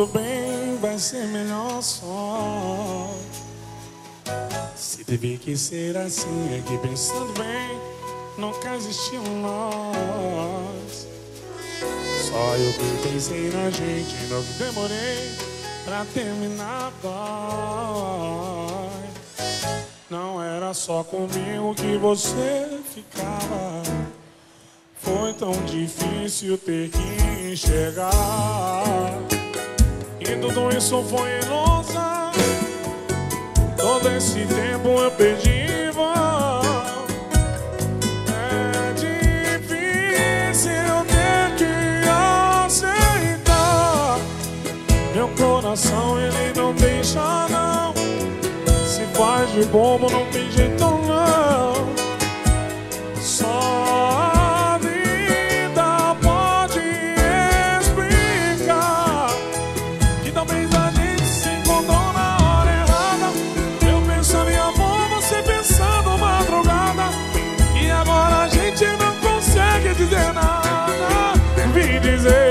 Tudo bem, vai ser melhor só. Se teve que ser assim, é que pensando bem, nunca existiu um nós. Só eu que pensei na gente, não demorei pra terminar dói. Não era só comigo que você ficava. Foi tão difícil ter que enxergar. E tudo isso foi ilusão. Todo esse tempo eu perdi em. É difícil ter que aceitar. Meu coração ele não deixa não. Se faz de bobo não tem jeito dizer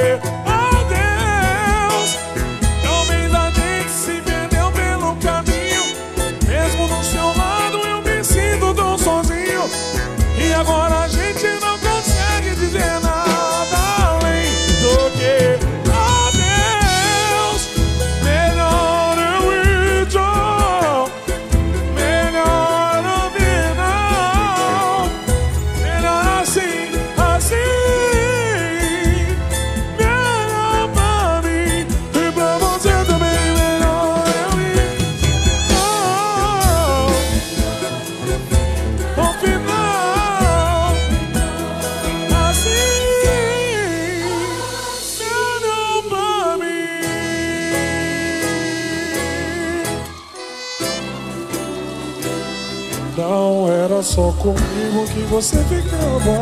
Não era só comigo que você ficava.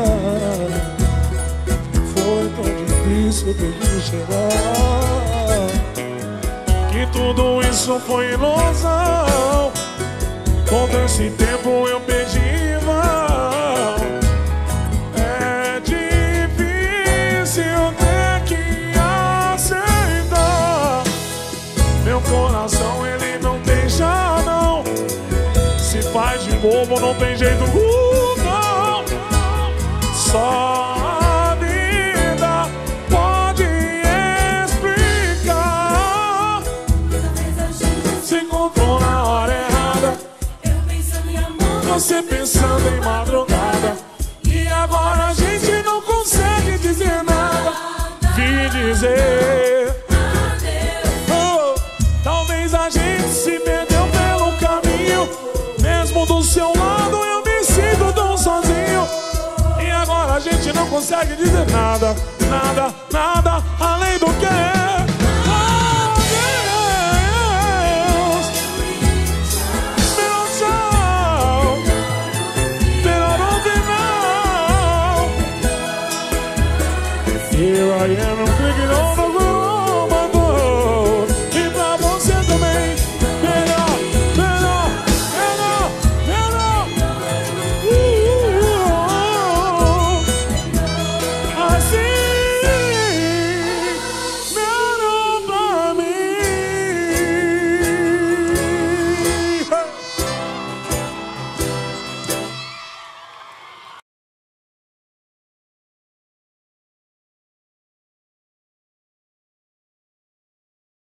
Foi tão difícil ter que chegar. Que tudo isso foi ilusão. Todo esse tempo eu bobo, não tem jeito, uh, não. Só a vida pode explicar. Se encontrou na hora errada, você pensando em madrugada. E agora a gente não consegue dizer nada. Vim dizer. Mesmo do seu lado eu me sinto tão sozinho. E agora a gente não consegue dizer nada, nada, nada